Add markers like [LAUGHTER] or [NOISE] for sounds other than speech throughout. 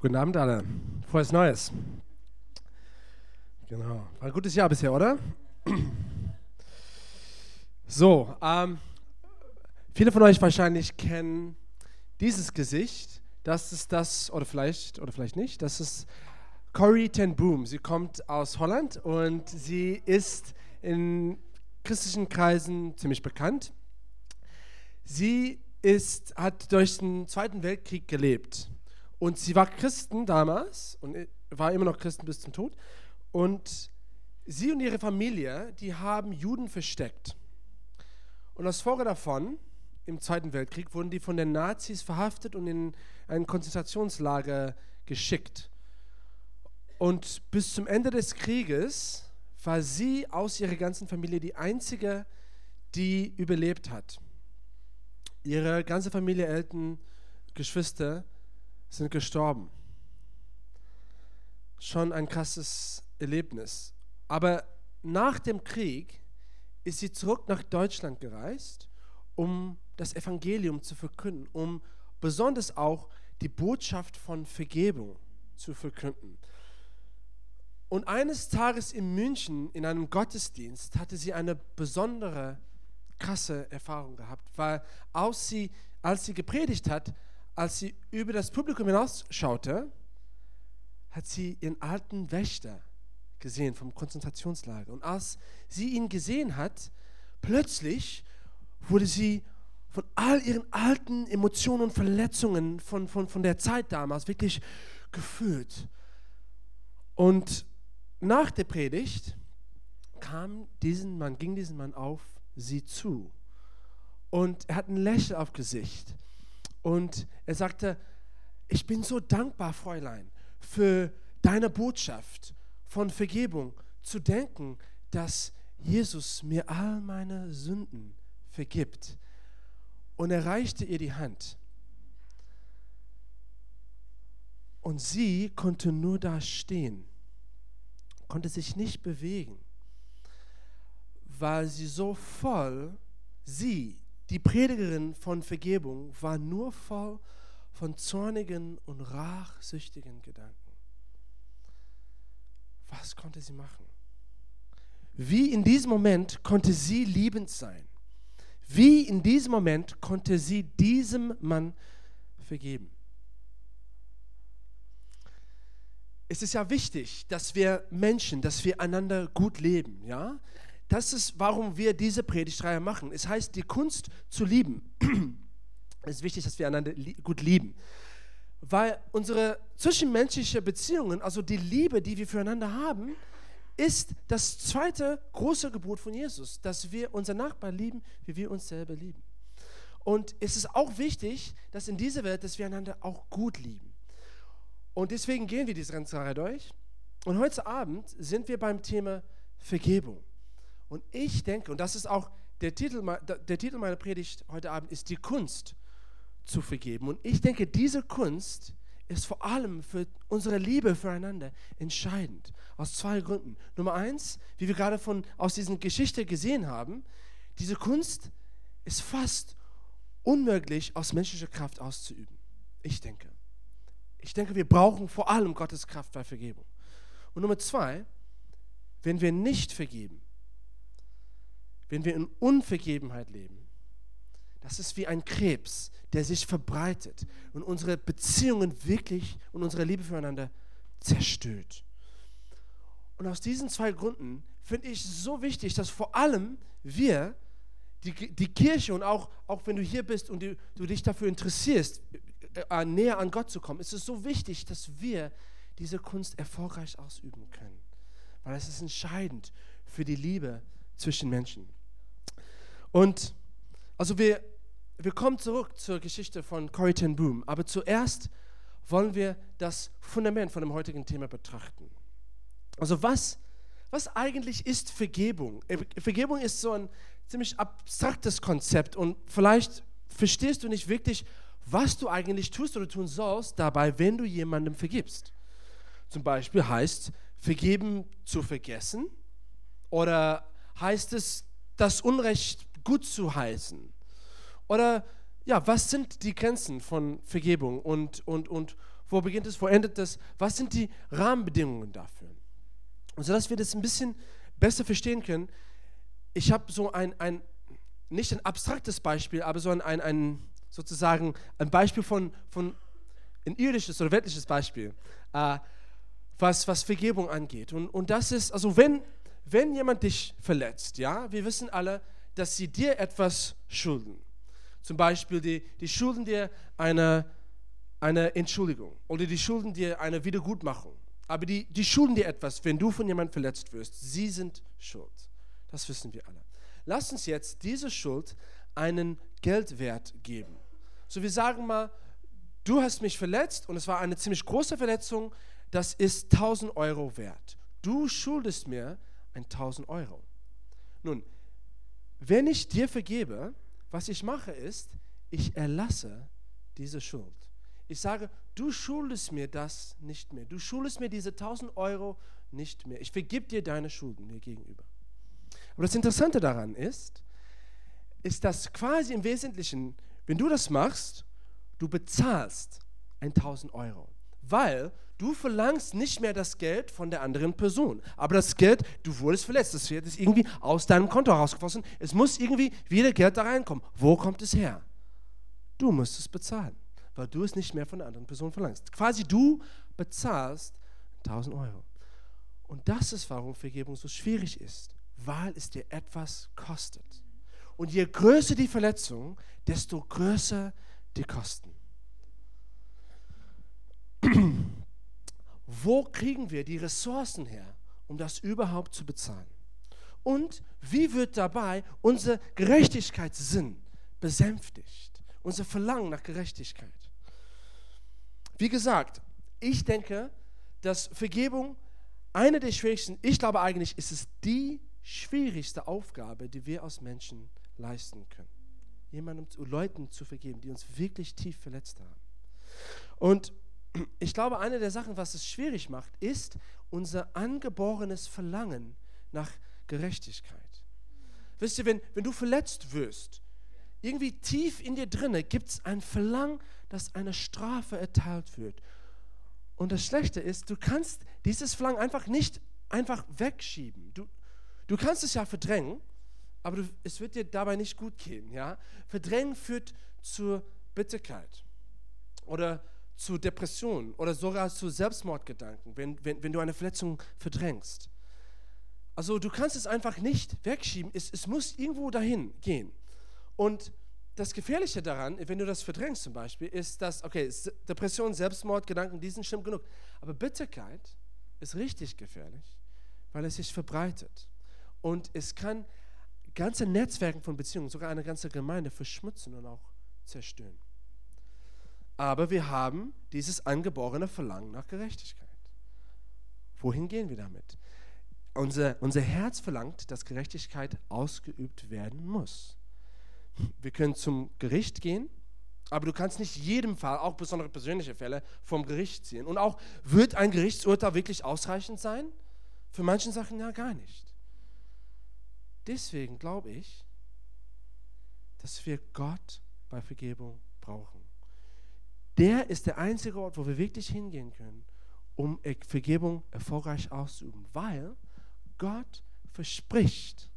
Guten Abend alle. Frohes Neues. Genau. War ein gutes Jahr bisher, oder? So, ähm, viele von euch wahrscheinlich kennen dieses Gesicht. Das ist das, oder vielleicht, oder vielleicht nicht, das ist Corrie ten Boom. Sie kommt aus Holland und sie ist in christlichen Kreisen ziemlich bekannt. Sie ist, hat durch den Zweiten Weltkrieg gelebt und sie war Christen damals und war immer noch Christen bis zum Tod. Und sie und ihre Familie, die haben Juden versteckt. Und als Folge davon, im Zweiten Weltkrieg, wurden die von den Nazis verhaftet und in ein Konzentrationslager geschickt. Und bis zum Ende des Krieges war sie aus ihrer ganzen Familie die einzige, die überlebt hat. Ihre ganze Familie, Eltern, Geschwister, sind gestorben. Schon ein krasses Erlebnis. Aber nach dem Krieg ist sie zurück nach Deutschland gereist, um das Evangelium zu verkünden, um besonders auch die Botschaft von Vergebung zu verkünden. Und eines Tages in München in einem Gottesdienst hatte sie eine besondere, krasse Erfahrung gehabt, weil als sie, als sie gepredigt hat, als sie über das Publikum hinausschaute, hat sie ihren alten Wächter gesehen vom Konzentrationslager. Und als sie ihn gesehen hat, plötzlich wurde sie von all ihren alten Emotionen und Verletzungen von, von, von der Zeit damals wirklich gefühlt. Und nach der Predigt kam diesen Mann, ging diesen Mann auf sie zu. Und er hat ein Lächeln auf Gesicht. Und er sagte, ich bin so dankbar, Fräulein, für deine Botschaft von Vergebung, zu denken, dass Jesus mir all meine Sünden vergibt. Und er reichte ihr die Hand. Und sie konnte nur da stehen, konnte sich nicht bewegen, weil sie so voll, sie, die Predigerin von Vergebung war nur voll von zornigen und rachsüchtigen Gedanken. Was konnte sie machen? Wie in diesem Moment konnte sie liebend sein? Wie in diesem Moment konnte sie diesem Mann vergeben? Es ist ja wichtig, dass wir Menschen, dass wir einander gut leben, ja? Das ist, warum wir diese Predigtreihe machen. Es heißt, die Kunst zu lieben. [CLEARS THROAT] es ist wichtig, dass wir einander gut lieben. Weil unsere zwischenmenschliche Beziehungen, also die Liebe, die wir füreinander haben, ist das zweite große Gebot von Jesus, dass wir unseren Nachbarn lieben, wie wir uns selber lieben. Und es ist auch wichtig, dass in dieser Welt, dass wir einander auch gut lieben. Und deswegen gehen wir diese ganze durch. Und heute Abend sind wir beim Thema Vergebung. Und ich denke, und das ist auch der Titel, der Titel meiner Predigt heute Abend, ist die Kunst zu vergeben. Und ich denke, diese Kunst ist vor allem für unsere Liebe füreinander entscheidend. Aus zwei Gründen. Nummer eins, wie wir gerade von, aus dieser Geschichte gesehen haben, diese Kunst ist fast unmöglich aus menschlicher Kraft auszuüben. Ich denke. Ich denke, wir brauchen vor allem Gottes Kraft bei Vergebung. Und Nummer zwei, wenn wir nicht vergeben, wenn wir in Unvergebenheit leben, das ist wie ein Krebs, der sich verbreitet und unsere Beziehungen wirklich und unsere Liebe füreinander zerstört. Und aus diesen zwei Gründen finde ich es so wichtig, dass vor allem wir, die, die Kirche und auch, auch wenn du hier bist und du, du dich dafür interessierst, äh, äh, näher an Gott zu kommen, ist es so wichtig, dass wir diese Kunst erfolgreich ausüben können. Weil es ist entscheidend für die Liebe zwischen Menschen. Und also wir, wir kommen zurück zur Geschichte von Corrie ten Boom, aber zuerst wollen wir das Fundament von dem heutigen Thema betrachten. Also was, was eigentlich ist Vergebung? Äh, Vergebung ist so ein ziemlich abstraktes Konzept und vielleicht verstehst du nicht wirklich, was du eigentlich tust oder tun sollst dabei, wenn du jemandem vergibst. Zum Beispiel heißt vergeben zu vergessen oder heißt es das Unrecht gut zu heißen? Oder ja, was sind die Grenzen von Vergebung und, und, und Wo beginnt es? Wo endet es? Was sind die Rahmenbedingungen dafür? Und so dass wir das ein bisschen besser verstehen können, ich habe so ein, ein, nicht ein abstraktes Beispiel, aber so ein, ein, ein sozusagen ein Beispiel von, von ein irdisches oder weltliches Beispiel, äh, was, was Vergebung angeht. Und, und das ist, also wenn, wenn jemand dich verletzt, ja, wir wissen alle, dass sie dir etwas schulden. Zum Beispiel, die, die schulden dir eine, eine Entschuldigung oder die schulden dir eine Wiedergutmachung. Aber die, die schulden dir etwas, wenn du von jemandem verletzt wirst. Sie sind schuld. Das wissen wir alle. Lass uns jetzt diese Schuld einen Geldwert geben. So, wir sagen mal, du hast mich verletzt und es war eine ziemlich große Verletzung, das ist 1000 Euro wert. Du schuldest mir 1000 Euro. Nun, wenn ich dir vergebe, was ich mache ist, ich erlasse diese Schuld. Ich sage, du schuldest mir das nicht mehr. Du schuldest mir diese 1000 Euro nicht mehr. Ich vergib dir deine Schulden mir gegenüber. Aber das Interessante daran ist, ist, dass quasi im Wesentlichen, wenn du das machst, du bezahlst 1000 Euro, weil du verlangst nicht mehr das Geld von der anderen Person. Aber das Geld, du wurdest verletzt, das Geld ist irgendwie aus deinem Konto rausgeflossen. Es muss irgendwie wieder Geld da reinkommen. Wo kommt es her? Du musst es bezahlen, weil du es nicht mehr von der anderen Person verlangst. Quasi du bezahlst 1000 Euro. Und das ist, warum Vergebung so schwierig ist, weil es dir etwas kostet. Und je größer die Verletzung, desto größer die Kosten. Wo kriegen wir die Ressourcen her, um das überhaupt zu bezahlen? Und wie wird dabei unser Gerechtigkeitssinn besänftigt? Unser Verlangen nach Gerechtigkeit. Wie gesagt, ich denke, dass Vergebung eine der schwierigsten, ich glaube eigentlich, ist es die schwierigste Aufgabe, die wir als Menschen leisten können. Jemandem, Leuten zu vergeben, die uns wirklich tief verletzt haben. Und ich glaube, eine der Sachen, was es schwierig macht, ist unser angeborenes Verlangen nach Gerechtigkeit. Wisst ihr, wenn, wenn du verletzt wirst, irgendwie tief in dir drinne gibt es ein Verlangen, dass eine Strafe erteilt wird. Und das Schlechte ist, du kannst dieses Verlangen einfach nicht einfach wegschieben. Du, du kannst es ja verdrängen, aber du, es wird dir dabei nicht gut gehen. Ja? Verdrängen führt zur Bitterkeit oder zu Depressionen oder sogar zu Selbstmordgedanken, wenn, wenn, wenn du eine Verletzung verdrängst. Also du kannst es einfach nicht wegschieben, es, es muss irgendwo dahin gehen. Und das Gefährliche daran, wenn du das verdrängst zum Beispiel, ist, dass, okay, Depression, Selbstmordgedanken, die sind schlimm genug. Aber Bitterkeit ist richtig gefährlich, weil es sich verbreitet. Und es kann ganze Netzwerke von Beziehungen, sogar eine ganze Gemeinde verschmutzen und auch zerstören aber wir haben dieses angeborene Verlangen nach Gerechtigkeit. Wohin gehen wir damit? Unser, unser Herz verlangt, dass Gerechtigkeit ausgeübt werden muss. Wir können zum Gericht gehen, aber du kannst nicht jedem Fall, auch besondere persönliche Fälle, vom Gericht ziehen. Und auch, wird ein Gerichtsurteil wirklich ausreichend sein? Für manche Sachen ja gar nicht. Deswegen glaube ich, dass wir Gott bei Vergebung brauchen der ist der einzige Ort, wo wir wirklich hingehen können, um Vergebung erfolgreich auszuüben, weil Gott verspricht,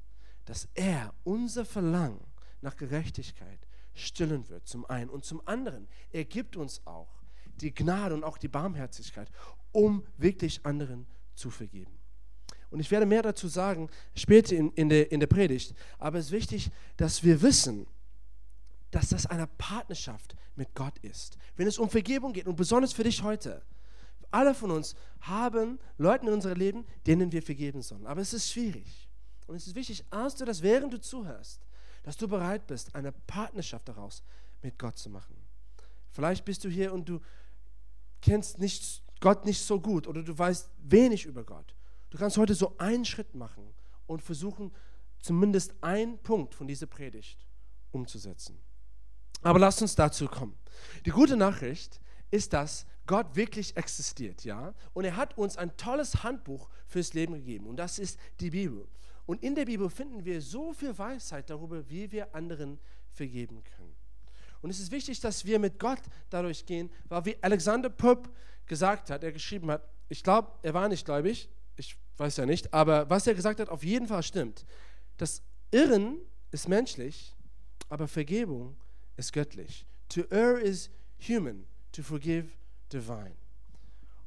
dass er unser Verlangen nach Gerechtigkeit stillen wird, zum einen. Und zum anderen, er gibt uns auch die Gnade und auch die Barmherzigkeit, um wirklich anderen zu vergeben. Und ich werde mehr dazu sagen später in, in, der, in der Predigt, aber es ist wichtig, dass wir wissen, dass das eine Partnerschaft mit Gott ist. Wenn es um Vergebung geht und besonders für dich heute, alle von uns haben Leute in unserem Leben, denen wir vergeben sollen. Aber es ist schwierig. Und es ist wichtig, als du das, während du zuhörst, dass du bereit bist, eine Partnerschaft daraus mit Gott zu machen. Vielleicht bist du hier und du kennst nicht, Gott nicht so gut oder du weißt wenig über Gott. Du kannst heute so einen Schritt machen und versuchen, zumindest einen Punkt von dieser Predigt umzusetzen. Aber lasst uns dazu kommen. Die gute Nachricht ist, dass Gott wirklich existiert, ja? Und er hat uns ein tolles Handbuch fürs Leben gegeben und das ist die Bibel. Und in der Bibel finden wir so viel Weisheit darüber, wie wir anderen vergeben können. Und es ist wichtig, dass wir mit Gott dadurch gehen, weil wie Alexander Pope gesagt hat, er geschrieben hat, ich glaube, er war nicht gläubig, ich weiß ja nicht, aber was er gesagt hat, auf jeden Fall stimmt. Das Irren ist menschlich, aber Vergebung ist göttlich. To err is human, to forgive divine.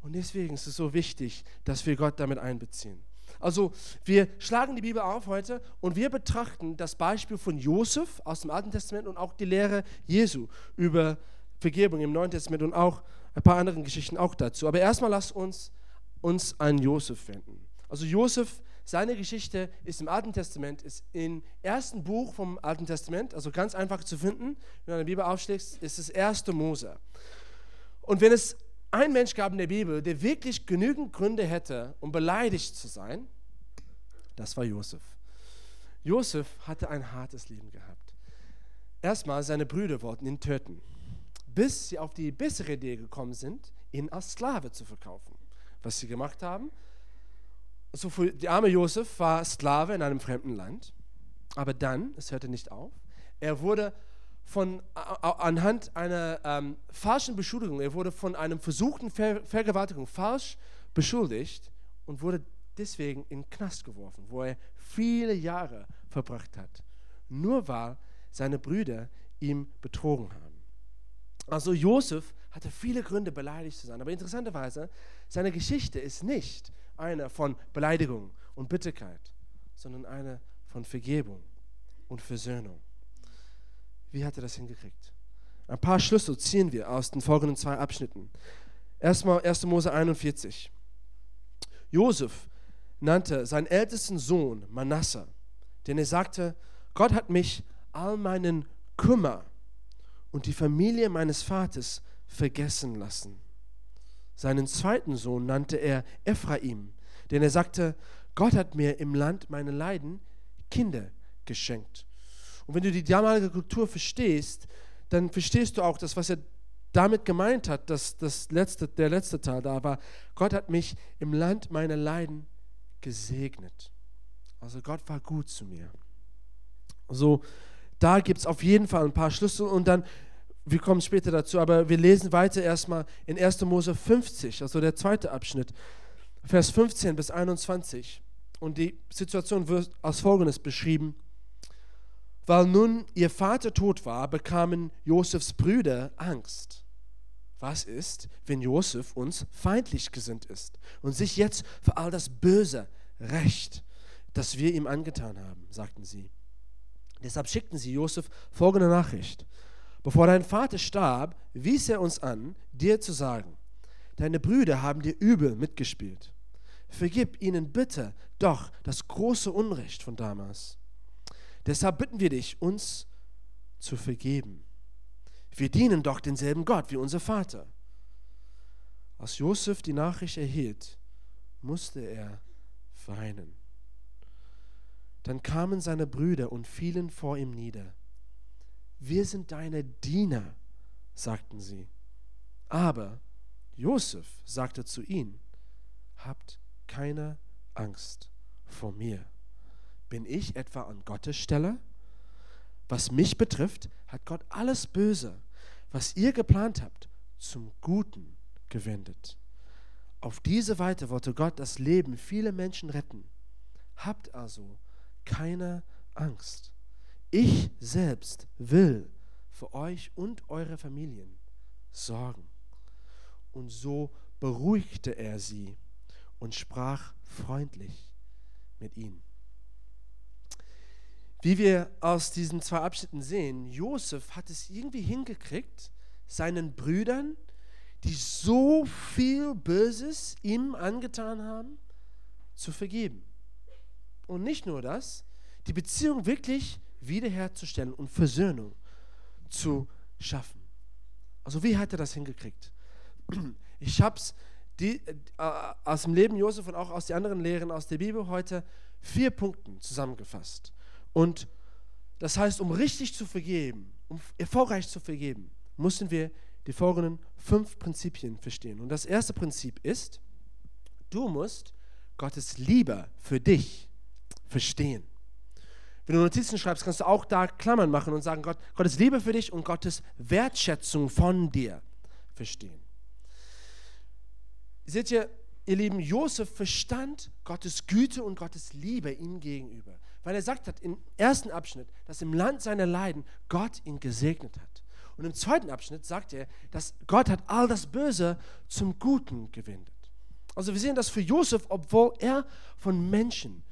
Und deswegen ist es so wichtig, dass wir Gott damit einbeziehen. Also wir schlagen die Bibel auf heute und wir betrachten das Beispiel von Josef aus dem Alten Testament und auch die Lehre Jesu über Vergebung im Neuen Testament und auch ein paar andere Geschichten auch dazu. Aber erstmal lasst uns uns an Josef wenden. Also Josef, seine Geschichte ist im Alten Testament, ist im ersten Buch vom Alten Testament, also ganz einfach zu finden. Wenn du eine Bibel aufschlägst, ist das erste Mose. Und wenn es einen Mensch gab in der Bibel, der wirklich genügend Gründe hätte, um beleidigt zu sein, das war Josef. Josef hatte ein hartes Leben gehabt. Erstmal, seine Brüder wollten ihn töten, bis sie auf die bessere Idee gekommen sind, ihn als Sklave zu verkaufen. Was sie gemacht haben, so für der arme Josef war Sklave in einem fremden Land, aber dann, es hörte nicht auf, er wurde von, anhand einer ähm, falschen Beschuldigung, er wurde von einem versuchten Ver Vergewaltigung falsch beschuldigt und wurde deswegen in den Knast geworfen, wo er viele Jahre verbracht hat. Nur weil seine Brüder ihm betrogen haben. Also Josef hatte viele Gründe, beleidigt zu sein. Aber interessanterweise, seine Geschichte ist nicht eine von Beleidigung und Bitterkeit, sondern eine von Vergebung und Versöhnung. Wie hat er das hingekriegt? Ein paar Schlüssel ziehen wir aus den folgenden zwei Abschnitten. Erstmal 1. Mose 41. Josef nannte seinen ältesten Sohn Manasse, denn er sagte, Gott hat mich all meinen Kummer und die Familie meines Vaters vergessen lassen. Seinen zweiten Sohn nannte er Ephraim, denn er sagte, Gott hat mir im Land meiner Leiden Kinder geschenkt. Und wenn du die damalige Kultur verstehst, dann verstehst du auch das, was er damit gemeint hat, dass das letzte, der letzte Teil da war. Gott hat mich im Land meiner Leiden gesegnet. Also Gott war gut zu mir. So, da gibt es auf jeden Fall ein paar Schlüssel und dann, wir kommen später dazu, aber wir lesen weiter erstmal in 1. Mose 50, also der zweite Abschnitt, Vers 15 bis 21. Und die Situation wird als folgendes beschrieben. Weil nun ihr Vater tot war, bekamen Josefs Brüder Angst was ist, wenn Josef uns feindlich gesinnt ist und sich jetzt für all das Böse rächt, das wir ihm angetan haben, sagten sie. Deshalb schickten sie Josef folgende Nachricht. Bevor dein Vater starb, wies er uns an, dir zu sagen, deine Brüder haben dir übel mitgespielt. Vergib ihnen bitte doch das große Unrecht von damals. Deshalb bitten wir dich, uns zu vergeben wir dienen doch denselben Gott wie unser Vater. Als Josef die Nachricht erhielt, musste er weinen. Dann kamen seine Brüder und fielen vor ihm nieder. Wir sind deine Diener, sagten sie. Aber Josef sagte zu ihnen, habt keine Angst vor mir. Bin ich etwa an Gottes Stelle? Was mich betrifft, hat Gott alles Böse, was ihr geplant habt, zum Guten gewendet. Auf diese Weise wollte Gott das Leben vieler Menschen retten. Habt also keine Angst. Ich selbst will für euch und eure Familien sorgen. Und so beruhigte er sie und sprach freundlich mit ihnen. Wie wir aus diesen zwei Abschnitten sehen, Josef hat es irgendwie hingekriegt, seinen Brüdern, die so viel Böses ihm angetan haben, zu vergeben. Und nicht nur das, die Beziehung wirklich wiederherzustellen und Versöhnung zu schaffen. Also wie hat er das hingekriegt? [CLEARS THROAT] Ich habe es äh, aus dem Leben Josef und auch aus den anderen Lehren aus der Bibel heute vier Punkten zusammengefasst. Und das heißt, um richtig zu vergeben, um erfolgreich zu vergeben, müssen wir die folgenden fünf Prinzipien verstehen. Und das erste Prinzip ist, du musst Gottes Liebe für dich verstehen. Wenn du Notizen schreibst, kannst du auch da Klammern machen und sagen, Gott, Gottes Liebe für dich und Gottes Wertschätzung von dir verstehen. Seht ihr, ihr Lieben, Josef verstand Gottes Güte und Gottes Liebe ihm gegenüber, weil er sagt hat im ersten Abschnitt, dass im Land seiner Leiden Gott ihn gesegnet hat. Und im zweiten Abschnitt sagt er, dass Gott hat all das Böse zum Guten gewendet. Also wir sehen das für Josef, obwohl er von Menschen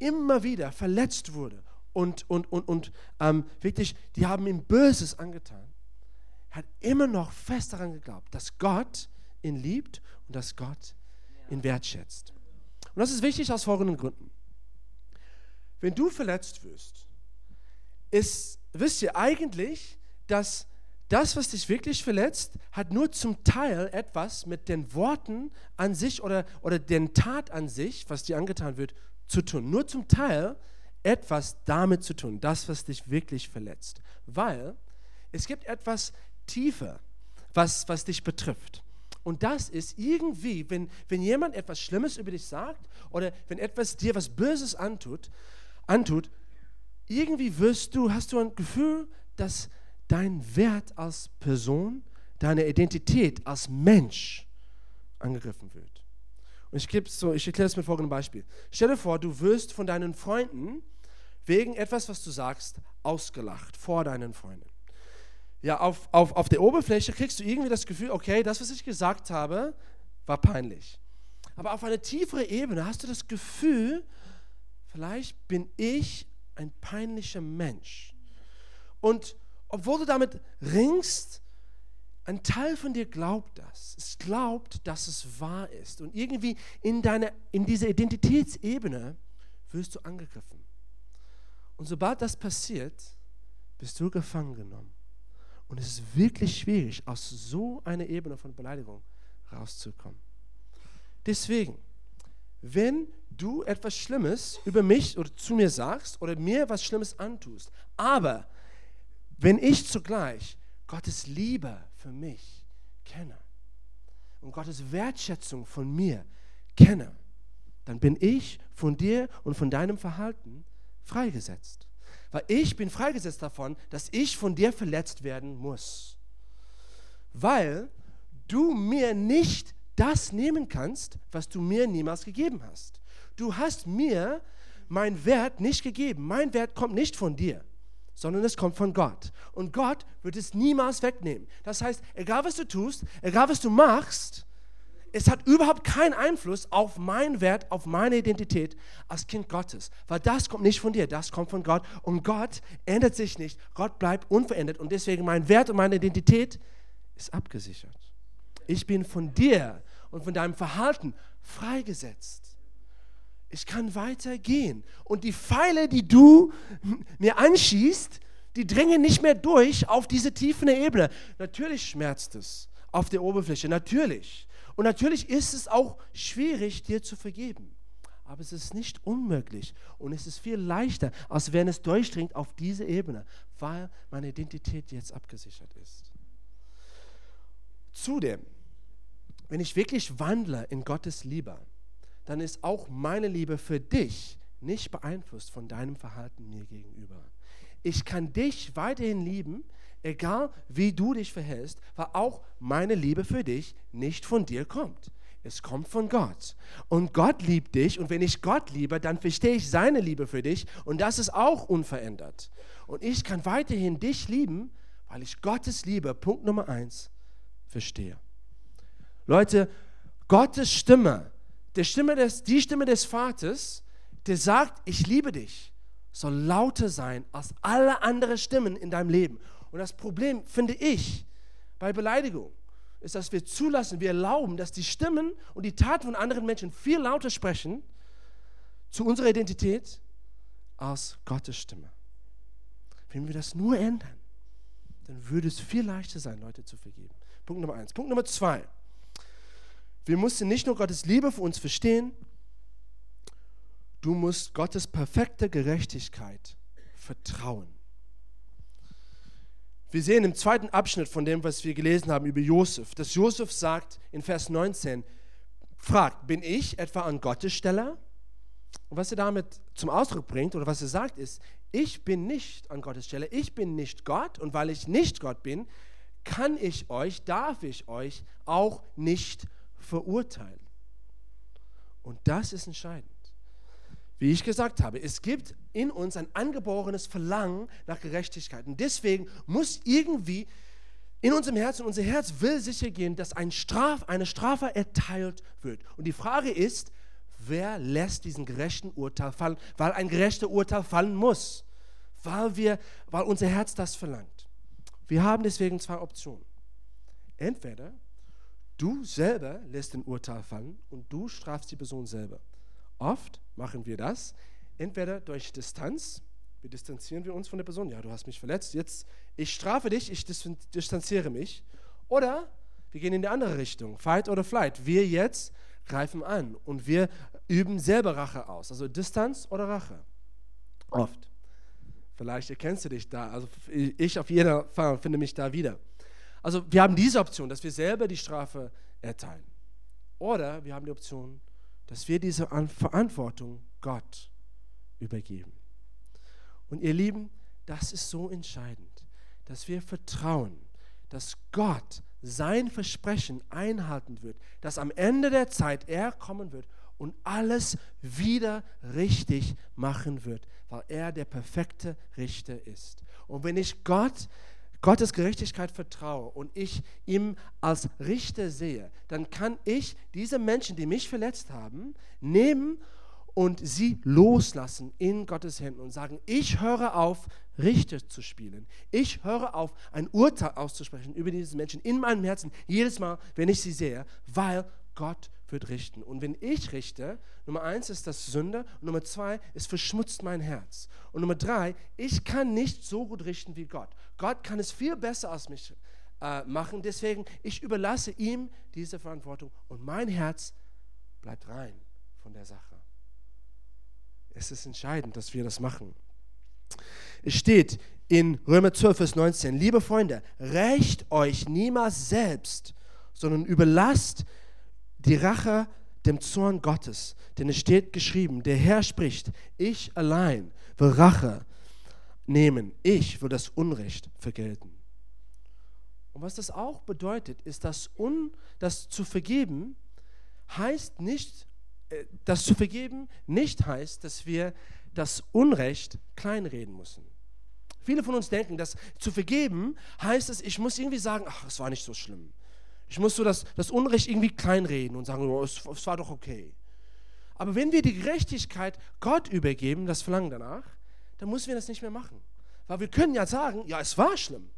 immer wieder verletzt wurde und, und, und, und ähm, wirklich, die haben ihm Böses angetan, hat immer noch fest daran geglaubt, dass Gott ihn liebt und dass Gott ihn wertschätzt. Und das ist wichtig aus folgenden Gründen. Wenn du verletzt wirst, ist, wisst ihr eigentlich, dass das, was dich wirklich verletzt, hat nur zum Teil etwas mit den Worten an sich oder, oder den Tat an sich, was dir angetan wird, zu tun. Nur zum Teil etwas damit zu tun, das, was dich wirklich verletzt. Weil es gibt etwas tiefer, was, was dich betrifft. Und das ist irgendwie, wenn, wenn jemand etwas Schlimmes über dich sagt oder wenn etwas dir was Böses antut, antut, irgendwie wirst du, hast du ein Gefühl, dass dein Wert als Person, deine Identität als Mensch angegriffen wird. Und ich, so, ich erkläre es mit folgendem Beispiel. Stell dir vor, du wirst von deinen Freunden wegen etwas, was du sagst, ausgelacht vor deinen Freunden. Ja, auf, auf, auf der Oberfläche kriegst du irgendwie das Gefühl, okay, das, was ich gesagt habe, war peinlich. Aber auf einer tieferen Ebene hast du das Gefühl, vielleicht bin ich ein peinlicher Mensch. Und obwohl du damit ringst, ein Teil von dir glaubt das. Es glaubt, dass es wahr ist. Und irgendwie in, deiner, in dieser Identitätsebene wirst du angegriffen. Und sobald das passiert, bist du gefangen genommen. Und es ist wirklich schwierig, aus so einer Ebene von Beleidigung rauszukommen. Deswegen, wenn du etwas Schlimmes über mich oder zu mir sagst oder mir was Schlimmes antust, aber wenn ich zugleich Gottes Liebe für mich kenne und Gottes Wertschätzung von mir kenne, dann bin ich von dir und von deinem Verhalten freigesetzt. Weil ich bin freigesetzt davon, dass ich von dir verletzt werden muss. Weil du mir nicht das nehmen kannst, was du mir niemals gegeben hast. Du hast mir mein Wert nicht gegeben. Mein Wert kommt nicht von dir sondern es kommt von Gott. Und Gott wird es niemals wegnehmen. Das heißt, egal was du tust, egal was du machst, es hat überhaupt keinen Einfluss auf meinen Wert, auf meine Identität als Kind Gottes. Weil das kommt nicht von dir, das kommt von Gott. Und Gott ändert sich nicht. Gott bleibt unverändert. Und deswegen mein Wert und meine Identität ist abgesichert. Ich bin von dir und von deinem Verhalten freigesetzt ich kann weitergehen. Und die Pfeile, die du [LAUGHS] mir anschießt, die dringen nicht mehr durch auf diese tiefere Ebene. Natürlich schmerzt es auf der Oberfläche, natürlich. Und natürlich ist es auch schwierig, dir zu vergeben. Aber es ist nicht unmöglich und es ist viel leichter, als wenn es durchdringt auf diese Ebene, weil meine Identität jetzt abgesichert ist. Zudem, wenn ich wirklich wandle in Gottes Liebe, dann ist auch meine Liebe für dich nicht beeinflusst von deinem Verhalten mir gegenüber. Ich kann dich weiterhin lieben, egal wie du dich verhältst, weil auch meine Liebe für dich nicht von dir kommt. Es kommt von Gott. Und Gott liebt dich. Und wenn ich Gott liebe, dann verstehe ich seine Liebe für dich. Und das ist auch unverändert. Und ich kann weiterhin dich lieben, weil ich Gottes Liebe, Punkt Nummer eins, verstehe. Leute, Gottes Stimme der Stimme des, die Stimme des Vaters, der sagt, ich liebe dich, soll lauter sein als alle anderen Stimmen in deinem Leben. Und das Problem, finde ich, bei Beleidigung, ist, dass wir zulassen, wir erlauben, dass die Stimmen und die Taten von anderen Menschen viel lauter sprechen zu unserer Identität als Gottes Stimme. Wenn wir das nur ändern, dann würde es viel leichter sein, Leute zu vergeben. Punkt Nummer eins. Punkt Nummer zwei. Wir mussten nicht nur Gottes Liebe für uns verstehen, du musst Gottes perfekte Gerechtigkeit vertrauen. Wir sehen im zweiten Abschnitt von dem, was wir gelesen haben über Josef, dass Josef sagt in Vers 19, fragt, bin ich etwa an Gottes Stelle? Und was er damit zum Ausdruck bringt oder was er sagt ist, ich bin nicht an Gottes Stelle, ich bin nicht Gott und weil ich nicht Gott bin, kann ich euch, darf ich euch auch nicht verurteilen. Und das ist entscheidend. Wie ich gesagt habe, es gibt in uns ein angeborenes Verlangen nach Gerechtigkeit. Und deswegen muss irgendwie in unserem Herzen, unser Herz will sicher gehen, dass ein Straf, eine Strafe erteilt wird. Und die Frage ist, wer lässt diesen gerechten Urteil fallen? Weil ein gerechter Urteil fallen muss, weil, wir, weil unser Herz das verlangt. Wir haben deswegen zwei Optionen. Entweder du selber lässt den Urteil fallen und du strafst die Person selber. Oft machen wir das, entweder durch Distanz, wir distanzieren wir uns von der Person. Ja, du hast mich verletzt. Jetzt, ich strafe dich, ich distanziere mich. Oder wir gehen in die andere Richtung. Fight oder flight. Wir jetzt greifen an und wir üben selber Rache aus. Also Distanz oder Rache. Oft. Vielleicht erkennst du dich da. Also ich auf jeden Fall finde mich da wieder. Also wir haben diese Option, dass wir selber die Strafe erteilen. Oder wir haben die Option, dass wir diese Verantwortung Gott übergeben. Und ihr Lieben, das ist so entscheidend, dass wir vertrauen, dass Gott sein Versprechen einhalten wird, dass am Ende der Zeit er kommen wird und alles wieder richtig machen wird, weil er der perfekte Richter ist. Und wenn ich Gott Gottes Gerechtigkeit vertraue und ich ihm als Richter sehe, dann kann ich diese Menschen, die mich verletzt haben, nehmen und sie loslassen in Gottes Händen und sagen, ich höre auf, Richter zu spielen. Ich höre auf, ein Urteil auszusprechen über diese Menschen in meinem Herzen, jedes Mal, wenn ich sie sehe, weil Gott wird richten. Und wenn ich richte, Nummer eins ist das Sünde Nummer zwei, es verschmutzt mein Herz. Und Nummer drei, ich kann nicht so gut richten wie Gott. Gott kann es viel besser als mich äh, machen. Deswegen, ich überlasse ihm diese Verantwortung und mein Herz bleibt rein von der Sache. Es ist entscheidend, dass wir das machen. Es steht in Römer 12, Vers 19, liebe Freunde, rächt euch niemals selbst, sondern überlasst die Rache dem Zorn Gottes. Denn es steht geschrieben, der Herr spricht, ich allein will Rache nehmen, ich will das Unrecht vergelten. Und was das auch bedeutet, ist, dass un, das zu vergeben heißt nicht, äh, das zu vergeben nicht heißt, dass wir das Unrecht kleinreden müssen. Viele von uns denken, dass zu vergeben heißt es, ich muss irgendwie sagen, ach, es war nicht so schlimm. Ich muss so das, das Unrecht irgendwie kleinreden und sagen, oh, es, es war doch okay. Aber wenn wir die Gerechtigkeit Gott übergeben, das Verlangen danach, dann müssen wir das nicht mehr machen. Weil wir können ja sagen, ja, es war schlimm.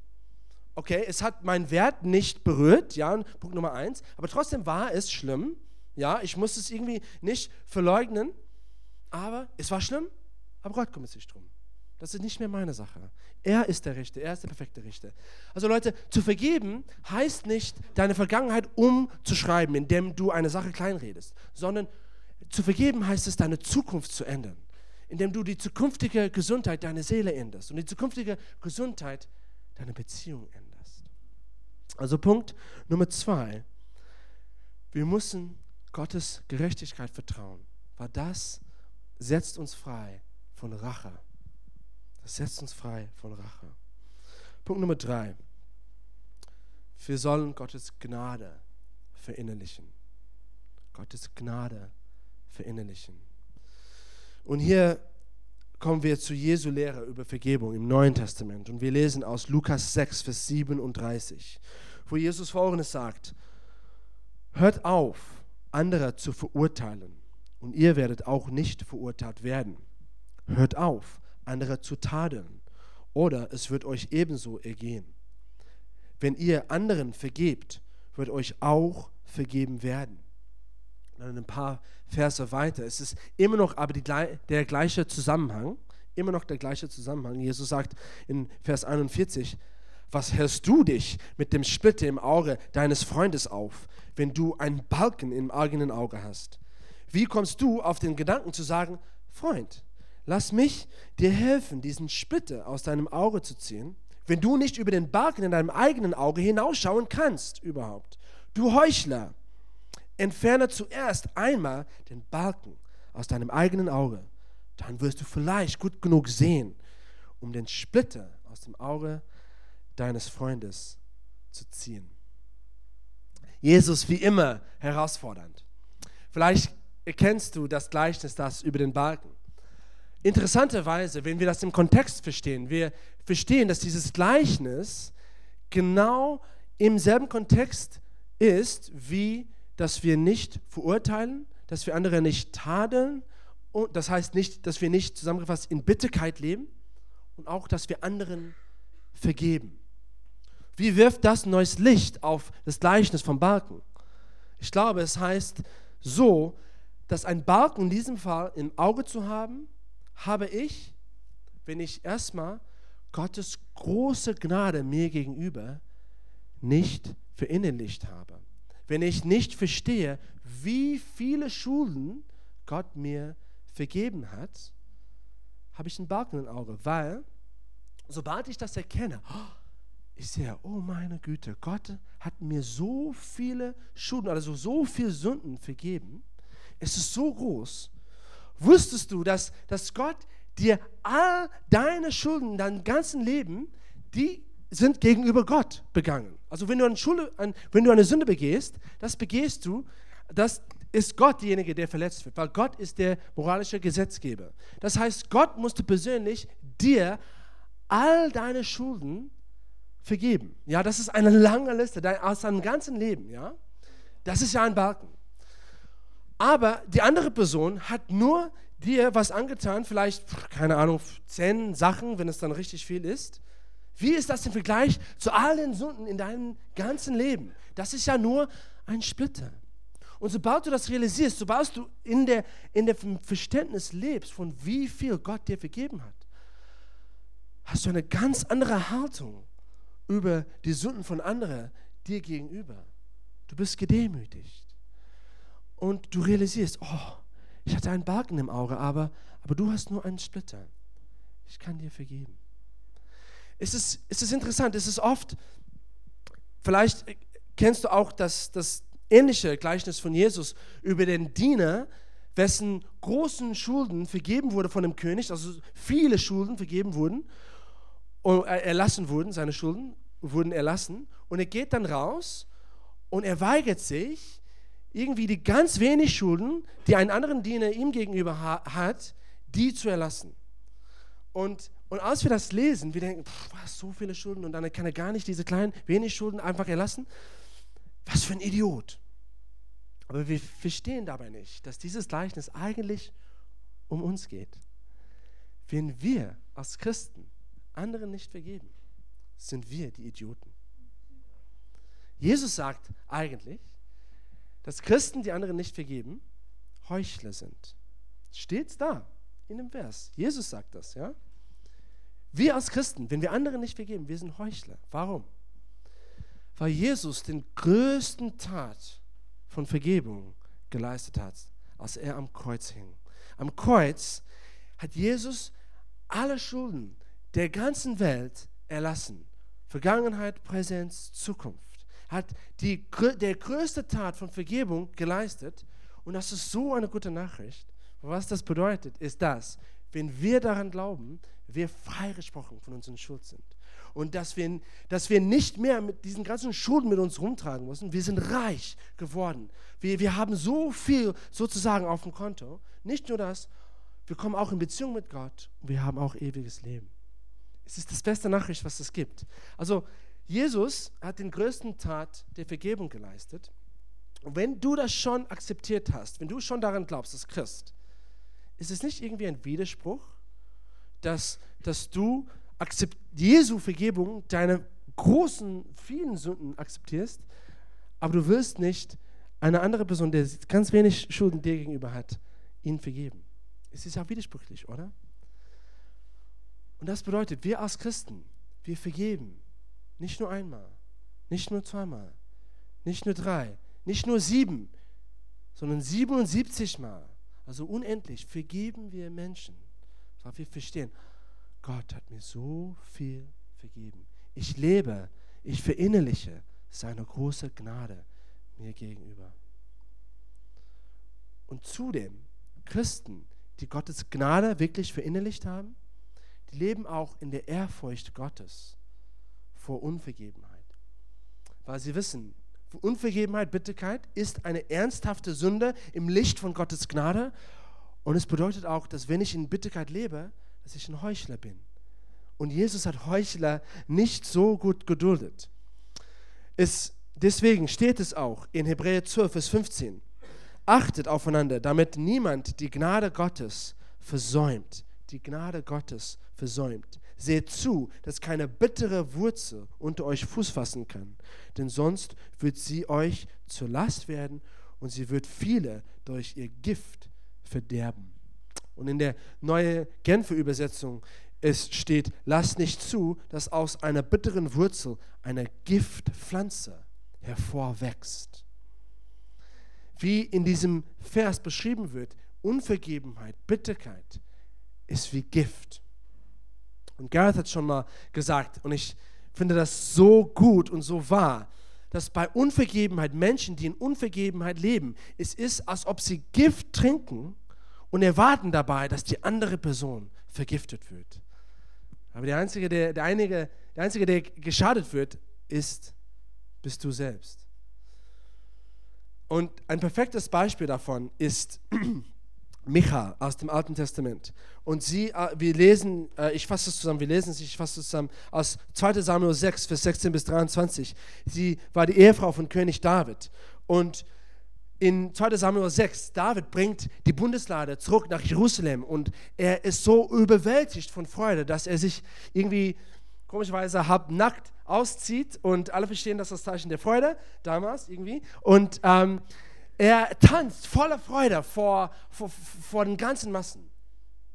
Okay, es hat meinen Wert nicht berührt, ja, Punkt Nummer eins, aber trotzdem war es schlimm. Ja, ich muss es irgendwie nicht verleugnen, aber es war schlimm, aber Gott kümmert sich drum. Das ist nicht mehr meine Sache. Er ist der Richter, er ist der perfekte Richter. Also Leute, zu vergeben heißt nicht, deine Vergangenheit umzuschreiben, indem du eine Sache kleinredest, sondern zu vergeben heißt es, deine Zukunft zu ändern, indem du die zukünftige Gesundheit deiner Seele änderst und die zukünftige Gesundheit deiner Beziehung änderst. Also Punkt Nummer zwei, wir müssen Gottes Gerechtigkeit vertrauen, weil das setzt uns frei von Rache. Das setzt uns frei von Rache. Punkt Nummer drei. Wir sollen Gottes Gnade verinnerlichen. Gottes Gnade verinnerlichen. Und hier kommen wir zu Jesu Lehre über Vergebung im Neuen Testament. Und wir lesen aus Lukas 6, Vers 37, wo Jesus Folgendes sagt: Hört auf, andere zu verurteilen, und ihr werdet auch nicht verurteilt werden. Hört auf, andere zu tadeln, oder es wird euch ebenso ergehen. Wenn ihr anderen vergebt, wird euch auch vergeben werden. Ein paar Verse weiter. Es ist immer noch aber die, der gleiche Zusammenhang. Immer noch der gleiche Zusammenhang. Jesus sagt in Vers 41, was hältst du dich mit dem Splitter im Auge deines Freundes auf, wenn du einen Balken im eigenen Auge hast? Wie kommst du auf den Gedanken zu sagen, Freund, Lass mich dir helfen, diesen Splitter aus deinem Auge zu ziehen, wenn du nicht über den Balken in deinem eigenen Auge hinausschauen kannst überhaupt. Du Heuchler, entferne zuerst einmal den Balken aus deinem eigenen Auge, dann wirst du vielleicht gut genug sehen, um den Splitter aus dem Auge deines Freundes zu ziehen. Jesus wie immer herausfordernd. Vielleicht erkennst du das Gleichnis, das über den Balken. Interessanterweise, wenn wir das im Kontext verstehen, wir verstehen, dass dieses Gleichnis genau im selben Kontext ist, wie dass wir nicht verurteilen, dass wir andere nicht tadeln, und das heißt nicht, dass wir nicht zusammengefasst in Bitterkeit leben und auch, dass wir anderen vergeben. Wie wirft das neues Licht auf das Gleichnis vom Balken? Ich glaube, es heißt so, dass ein Balken in diesem Fall im Auge zu haben, habe ich, wenn ich erstmal Gottes große Gnade mir gegenüber nicht verinnerlicht habe. Wenn ich nicht verstehe, wie viele Schulden Gott mir vergeben hat, habe ich einen Balken im Auge, weil sobald ich das erkenne, ich sehe, oh meine Güte, Gott hat mir so viele Schulden, also so viele Sünden vergeben. Es ist so groß. Wusstest du, dass, dass Gott dir all deine Schulden, dein ganzen Leben, die sind gegenüber Gott begangen. Also wenn du eine, Schule, wenn du eine Sünde begehst, das begehst du, das ist Gott derjenige, der verletzt wird, weil Gott ist der moralische Gesetzgeber. Das heißt, Gott musste persönlich dir all deine Schulden vergeben. Ja, das ist eine lange Liste aus deinem ganzen Leben. Ja, das ist ja ein Balken. Aber die andere Person hat nur dir was angetan, vielleicht, keine Ahnung, zehn Sachen, wenn es dann richtig viel ist. Wie ist das im Vergleich zu all den Sünden in deinem ganzen Leben? Das ist ja nur ein Splitter. Und sobald du das realisierst, sobald du in der, in der Verständnis lebst, von wie viel Gott dir vergeben hat, hast du eine ganz andere Haltung über die Sünden von anderen dir gegenüber. Du bist gedemütigt. Und du realisierst, oh, ich hatte einen Balken im Auge, aber, aber du hast nur einen Splitter. Ich kann dir vergeben. Es ist, es ist interessant, es ist oft, vielleicht kennst du auch das, das ähnliche Gleichnis von Jesus über den Diener, wessen großen Schulden vergeben wurde von dem König, also viele Schulden vergeben wurden, erlassen wurden, seine Schulden wurden erlassen. Und er geht dann raus und er weigert sich, irgendwie die ganz wenig Schulden, die ein anderen Diener ihm gegenüber ha hat, die zu erlassen. Und, und als wir das lesen, wir denken, pff, was, so viele Schulden und dann kann er gar nicht diese kleinen, wenig Schulden einfach erlassen. Was für ein Idiot. Aber wir verstehen dabei nicht, dass dieses Gleichnis eigentlich um uns geht. Wenn wir als Christen anderen nicht vergeben, sind wir die Idioten. Jesus sagt eigentlich, dass Christen, die anderen nicht vergeben, Heuchler sind. Steht's da in dem Vers. Jesus sagt das, ja? Wir als Christen, wenn wir anderen nicht vergeben, wir sind Heuchler. Warum? Weil Jesus den größten Tat von Vergebung geleistet hat, als er am Kreuz hing. Am Kreuz hat Jesus alle Schulden der ganzen Welt erlassen. Vergangenheit, Präsenz, Zukunft hat die, der größte Tat von Vergebung geleistet. Und das ist so eine gute Nachricht. Was das bedeutet, ist das, wenn wir daran glauben, wir freigesprochen von unseren Schuld sind. Und dass wir, dass wir nicht mehr mit diesen ganzen Schulden mit uns rumtragen müssen. Wir sind reich geworden. Wir, wir haben so viel sozusagen auf dem Konto. Nicht nur das, wir kommen auch in Beziehung mit Gott und wir haben auch ewiges Leben. Es ist das beste Nachricht, was es gibt. Also Jesus hat den größten Tat der Vergebung geleistet. Und wenn du das schon akzeptiert hast, wenn du schon daran glaubst, als Christ, ist es nicht irgendwie ein Widerspruch, dass, dass du Jesu Vergebung, deine großen, vielen Sünden akzeptierst, aber du willst nicht eine andere Person, der ganz wenig Schulden dir gegenüber hat, ihn vergeben. Es ist ja widersprüchlich, oder? Und das bedeutet, wir als Christen, wir vergeben nicht nur einmal, nicht nur zweimal, nicht nur drei, nicht nur sieben, sondern 77 Mal. Also unendlich vergeben wir Menschen, weil wir verstehen, Gott hat mir so viel vergeben. Ich lebe, ich verinnerliche seine große Gnade mir gegenüber. Und zudem Christen, die Gottes Gnade wirklich verinnerlicht haben, die leben auch in der Ehrfurcht Gottes vor Unvergebenheit. Weil sie wissen, Unvergebenheit, Bitterkeit ist eine ernsthafte Sünde im Licht von Gottes Gnade. Und es bedeutet auch, dass wenn ich in Bitterkeit lebe, dass ich ein Heuchler bin. Und Jesus hat Heuchler nicht so gut geduldet. Es, deswegen steht es auch in Hebräer 12, Vers 15. Achtet aufeinander, damit niemand die Gnade Gottes versäumt. Die Gnade Gottes versäumt. Seht zu, dass keine bittere Wurzel unter euch Fuß fassen kann, denn sonst wird sie euch zur Last werden und sie wird viele durch ihr Gift verderben. Und in der neuen Genfer Übersetzung es steht, lasst nicht zu, dass aus einer bitteren Wurzel eine Giftpflanze hervorwächst. Wie in diesem Vers beschrieben wird, Unvergebenheit, Bitterkeit ist wie Gift. Und Gareth hat schon mal gesagt, und ich finde das so gut und so wahr, dass bei Unvergebenheit Menschen, die in Unvergebenheit leben, es ist, als ob sie Gift trinken und erwarten dabei, dass die andere Person vergiftet wird. Aber der Einzige, der, der, einige, der Einzige, der geschadet wird, ist, bist du selbst. Und ein perfektes Beispiel davon ist [CLEARS THROAT] Micha aus dem Alten Testament. Und sie, äh, wir lesen, äh, ich fasse es zusammen, wir lesen es, ich fasse es zusammen, aus 2 Samuel 6, Vers 16 bis 23. Sie war die Ehefrau von König David. Und in 2 Samuel 6, David bringt die Bundeslade zurück nach Jerusalem und er ist so überwältigt von Freude, dass er sich irgendwie komischerweise nackt auszieht und alle verstehen, dass das Zeichen der Freude damals irgendwie. Und ähm, er tanzt voller Freude vor, vor, vor den ganzen Massen.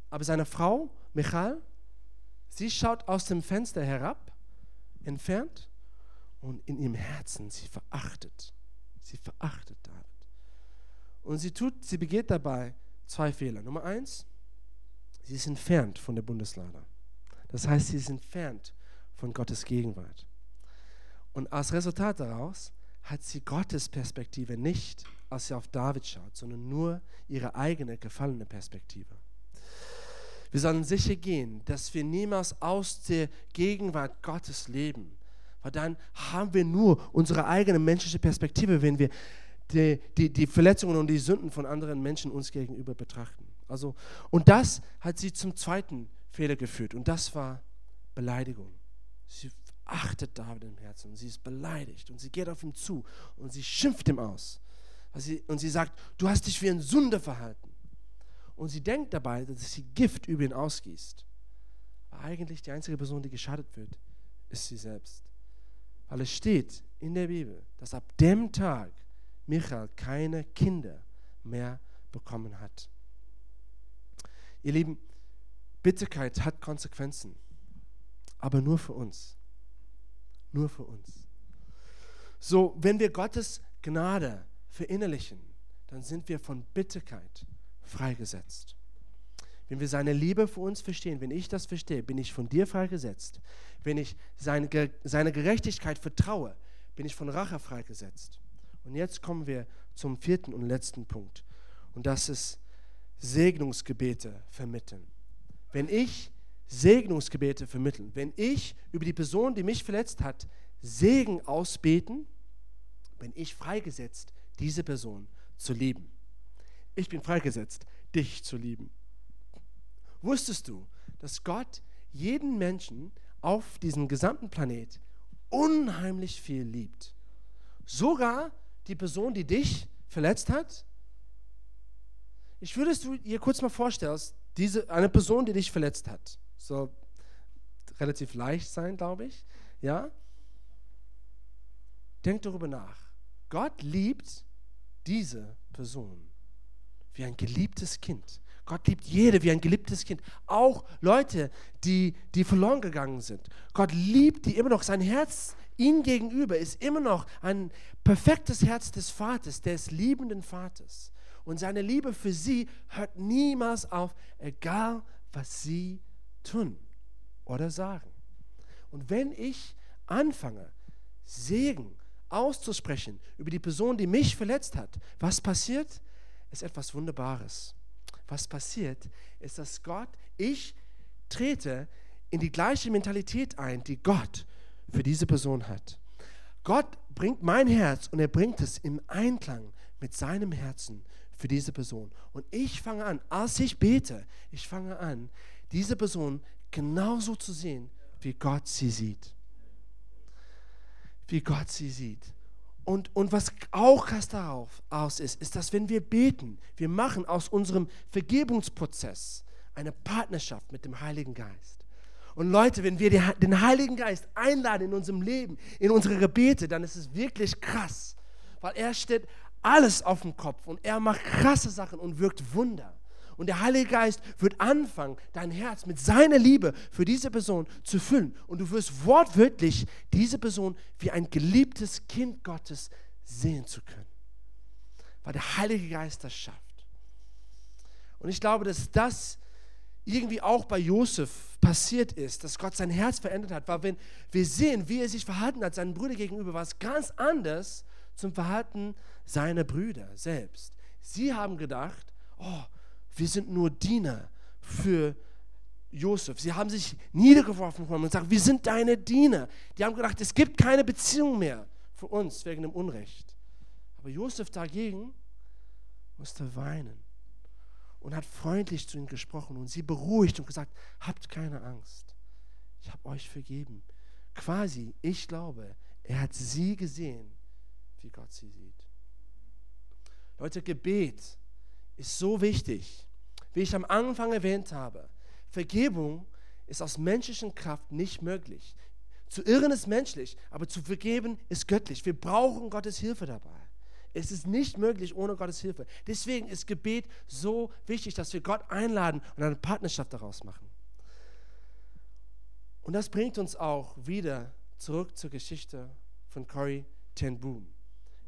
Aber seine Frau, Michal, sie schaut aus dem Fenster herab, entfernt, und in ihrem Herzen, sie verachtet. Sie verachtet David. Und sie tut, sie begeht dabei zwei Fehler. Nummer eins, sie ist entfernt von der Bundeslade. Das heißt, sie ist entfernt von Gottes Gegenwart. Und als Resultat daraus hat sie Gottes Perspektive nicht, als sie auf David schaut, sondern nur ihre eigene gefallene Perspektive. Wir sollen sicher gehen, dass wir niemals aus der Gegenwart Gottes leben, weil dann haben wir nur unsere eigene menschliche Perspektive, wenn wir die, die, die Verletzungen und die Sünden von anderen Menschen uns gegenüber betrachten. Also, und das hat sie zum zweiten Fehler geführt und das war Beleidigung. Sie achtet David im Herzen sie ist beleidigt und sie geht auf ihn zu und sie schimpft ihm aus. Und sie sagt, du hast dich wie ein Sünder verhalten. Und sie denkt dabei, dass sie Gift über ihn ausgießt. Aber eigentlich die einzige Person, die geschadet wird, ist sie selbst. Weil es steht in der Bibel, dass ab dem Tag Michael keine Kinder mehr bekommen hat. Ihr Lieben, Bitterkeit hat Konsequenzen, aber nur für uns. Nur für uns. So, wenn wir Gottes Gnade verinnerlichen, dann sind wir von Bitterkeit freigesetzt. Wenn wir seine Liebe für uns verstehen, wenn ich das verstehe, bin ich von dir freigesetzt. Wenn ich seine, seine Gerechtigkeit vertraue, bin ich von Rache freigesetzt. Und jetzt kommen wir zum vierten und letzten Punkt. Und das ist Segnungsgebete vermitteln. Wenn ich Segnungsgebete vermitteln, wenn ich über die Person, die mich verletzt hat, Segen ausbeten, bin ich freigesetzt, diese Person zu lieben. Ich bin freigesetzt, dich zu lieben. Wusstest du, dass Gott jeden Menschen auf diesem gesamten Planet unheimlich viel liebt? Sogar die Person, die dich verletzt hat? Ich würde es dir kurz mal vorstellen, diese, eine Person, die dich verletzt hat. So relativ leicht sein, glaube ich. Ja? Denk darüber nach. Gott liebt diese Person wie ein geliebtes Kind. Gott liebt jede wie ein geliebtes Kind. Auch Leute, die, die verloren gegangen sind. Gott liebt die immer noch. Sein Herz ihm gegenüber ist immer noch ein perfektes Herz des Vaters, des liebenden Vaters. Und seine Liebe für sie hört niemals auf, egal was sie tun oder sagen. Und wenn ich anfange, Segen auszusprechen über die Person, die mich verletzt hat, was passiert? Ist etwas Wunderbares. was passiert, ist, dass Gott, ich trete in die gleiche Mentalität ein, die Gott für diese Person hat. Gott bringt mein Herz und er bringt es im Einklang mit seinem Herzen für diese Person. Und ich fange an, als ich bete, ich fange an, diese Person genauso zu sehen, wie Gott sie sieht. Wie Gott sie sieht. Und, und was auch krass darauf aus ist, ist, dass wenn wir beten, wir machen aus unserem Vergebungsprozess eine Partnerschaft mit dem Heiligen Geist. Und Leute, wenn wir den Heiligen Geist einladen in unserem Leben, in unsere Gebete, dann ist es wirklich krass, weil er steht alles auf dem Kopf und er macht krasse Sachen und wirkt Wunder. Und der Heilige Geist wird anfangen, dein Herz mit seiner Liebe für diese Person zu füllen. Und du wirst wortwörtlich diese Person wie ein geliebtes Kind Gottes sehen zu können. Weil der Heilige Geist das schafft. Und ich glaube, dass das irgendwie auch bei Josef passiert ist, dass Gott sein Herz verändert hat. Weil wenn wir sehen, wie er sich verhalten hat, seinen Brüdern gegenüber, war es ganz anders zum Verhalten seiner Brüder selbst. Sie haben gedacht, oh, wir sind nur Diener für Josef. Sie haben sich niedergeworfen und gesagt, wir sind deine Diener. Die haben gedacht, es gibt keine Beziehung mehr für uns wegen dem Unrecht. Aber Josef dagegen musste weinen und hat freundlich zu ihnen gesprochen und sie beruhigt und gesagt, habt keine Angst. Ich habe euch vergeben. Quasi, ich glaube, er hat sie gesehen, wie Gott sie sieht. Leute, Gebet ist so wichtig. Wie ich am Anfang erwähnt habe, Vergebung ist aus menschlichen Kraft nicht möglich. Zu irren ist menschlich, aber zu vergeben ist göttlich. Wir brauchen Gottes Hilfe dabei. Es ist nicht möglich ohne Gottes Hilfe. Deswegen ist Gebet so wichtig, dass wir Gott einladen und eine Partnerschaft daraus machen. Und das bringt uns auch wieder zurück zur Geschichte von Corrie ten Boom.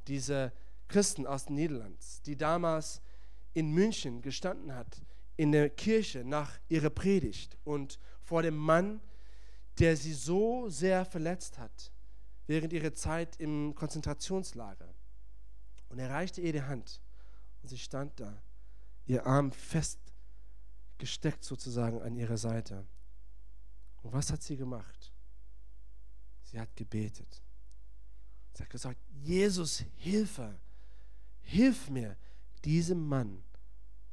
Diese Christen aus den Niederlanden, die damals in München gestanden hat in der Kirche nach ihrer Predigt und vor dem Mann, der sie so sehr verletzt hat während ihrer Zeit im Konzentrationslager. Und er reichte ihr die Hand und sie stand da, ihr Arm festgesteckt sozusagen an ihrer Seite. Und was hat sie gemacht? Sie hat gebetet. Sie hat gesagt, Jesus, Hilfe, hilf mir, diesem Mann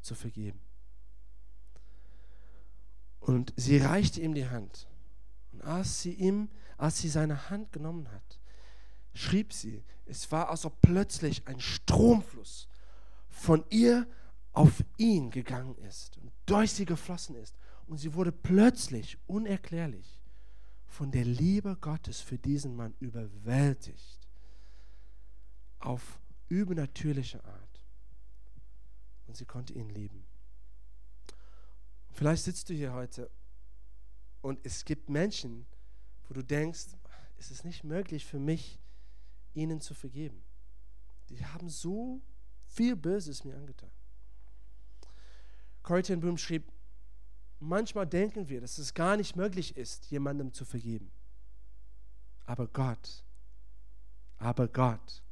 zu vergeben. Und sie reichte ihm die Hand. Und als sie ihm, als sie seine Hand genommen hat, schrieb sie, es war, als ob plötzlich ein Stromfluss von ihr auf ihn gegangen ist und durch sie geflossen ist. Und sie wurde plötzlich unerklärlich von der Liebe Gottes für diesen Mann überwältigt auf übernatürliche Art. Und sie konnte ihn lieben. Vielleicht sitzt du hier heute und es gibt Menschen, wo du denkst, es ist nicht möglich für mich, ihnen zu vergeben. Die haben so viel Böses mir angetan. Corrie ten Boom schrieb, manchmal denken wir, dass es gar nicht möglich ist, jemandem zu vergeben. Aber Gott, aber Gott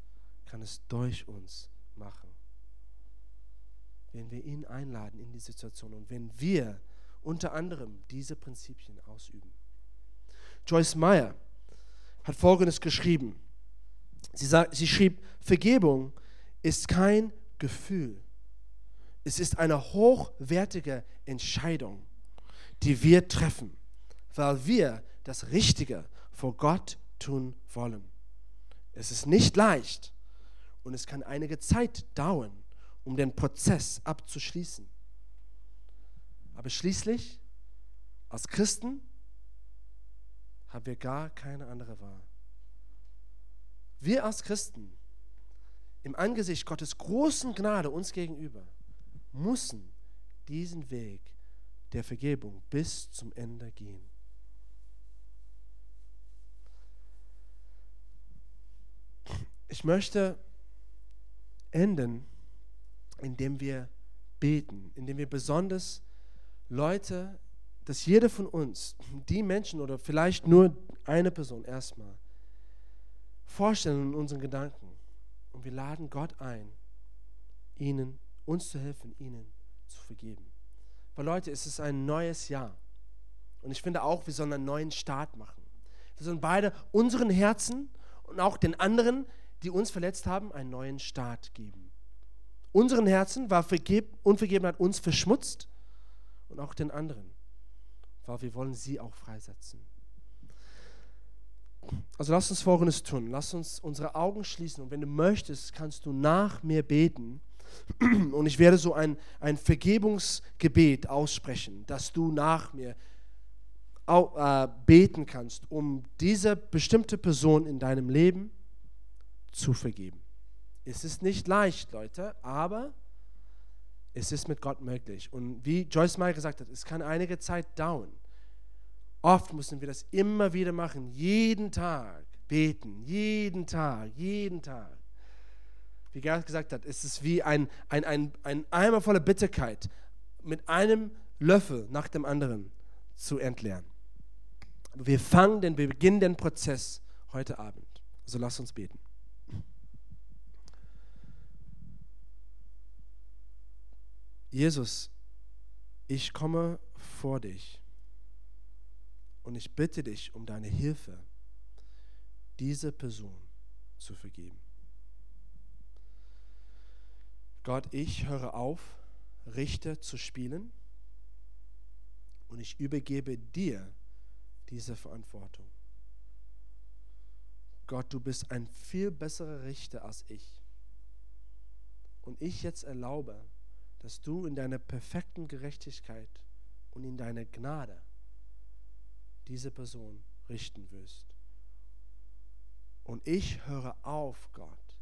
kann es durch uns machen wenn wir ihn einladen in die Situation und wenn wir unter anderem diese Prinzipien ausüben. Joyce Meyer hat Folgendes geschrieben. Sie, sagt, sie schrieb, Vergebung ist kein Gefühl. Es ist eine hochwertige Entscheidung, die wir treffen, weil wir das Richtige vor Gott tun wollen. Es ist nicht leicht und es kann einige Zeit dauern um den Prozess abzuschließen. Aber schließlich, als Christen, haben wir gar keine andere Wahl. Wir als Christen, im Angesicht Gottes großen Gnade uns gegenüber, müssen diesen Weg der Vergebung bis zum Ende gehen. Ich möchte enden indem wir beten, indem wir besonders Leute, dass jeder von uns, die Menschen oder vielleicht nur eine Person erstmal, vorstellen in unseren Gedanken und wir laden Gott ein, ihnen, uns zu helfen, ihnen zu vergeben. Weil Leute, es ist ein neues Jahr. Und ich finde auch, wir sollen einen neuen Start machen. Wir sollen beide unseren Herzen und auch den anderen, die uns verletzt haben, einen neuen Start geben. Unseren Herzen war Vergeb Unvergebenheit uns verschmutzt und auch den anderen, weil wir wollen sie auch freisetzen. Also lass uns Folgendes tun. Lass uns unsere Augen schließen und wenn du möchtest, kannst du nach mir beten [CLEARS THROAT] und ich werde so ein, ein Vergebungsgebet aussprechen, dass du nach mir auch, äh, beten kannst, um diese bestimmte Person in deinem Leben zu vergeben. Es ist nicht leicht, Leute, aber es ist mit Gott möglich. Und wie Joyce Meyer gesagt hat, es kann einige Zeit dauern. Oft müssen wir das immer wieder machen, jeden Tag beten, jeden Tag, jeden Tag. Wie Gerhard gesagt hat, es ist wie ein, ein, ein, ein Eimer voller Bitterkeit mit einem Löffel nach dem anderen zu entleeren. Wir fangen den, wir beginnen den Prozess heute Abend. Also lass uns beten. Jesus, ich komme vor dich und ich bitte dich um deine Hilfe, diese Person zu vergeben. Gott, ich höre auf, Richter zu spielen und ich übergebe dir diese Verantwortung. Gott, du bist ein viel besserer Richter als ich. Und ich jetzt erlaube, dass du in deiner perfekten Gerechtigkeit und in deiner Gnade diese Person richten wirst. Und ich höre auf, Gott,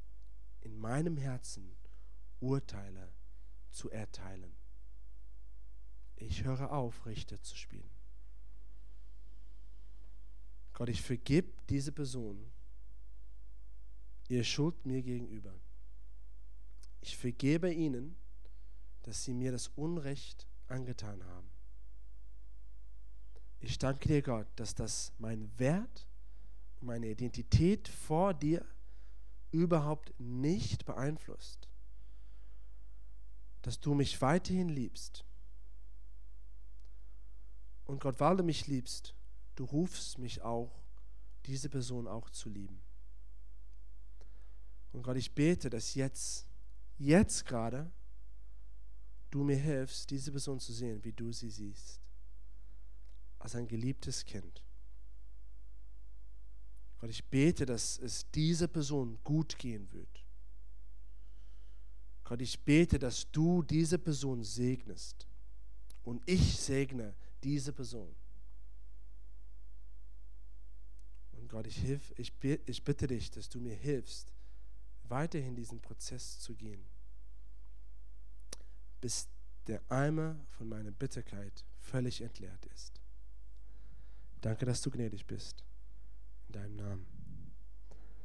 in meinem Herzen Urteile zu erteilen. Ich höre auf, Richter zu spielen. Gott, ich vergib diese Person ihr Schuld mir gegenüber. Ich vergebe ihnen, dass sie mir das Unrecht angetan haben. Ich danke dir, Gott, dass das mein Wert meine Identität vor dir überhaupt nicht beeinflusst. Dass du mich weiterhin liebst. Und Gott, weil du mich liebst, du rufst mich auch, diese Person auch zu lieben. Und Gott, ich bete, dass jetzt, jetzt gerade, du mir hilfst, diese Person zu sehen, wie du sie siehst als ein geliebtes Kind. Gott, ich bete, dass es dieser Person gut gehen wird. Gott, ich bete, dass du diese Person segnest. Und ich segne diese Person. Und Gott, ich, hilf, ich, ich bitte dich, dass du mir hilfst, weiterhin diesen Prozess zu gehen, bis der Eimer von meiner Bitterkeit völlig entleert ist. Danke, dass du gnädig bist. In deinem Namen.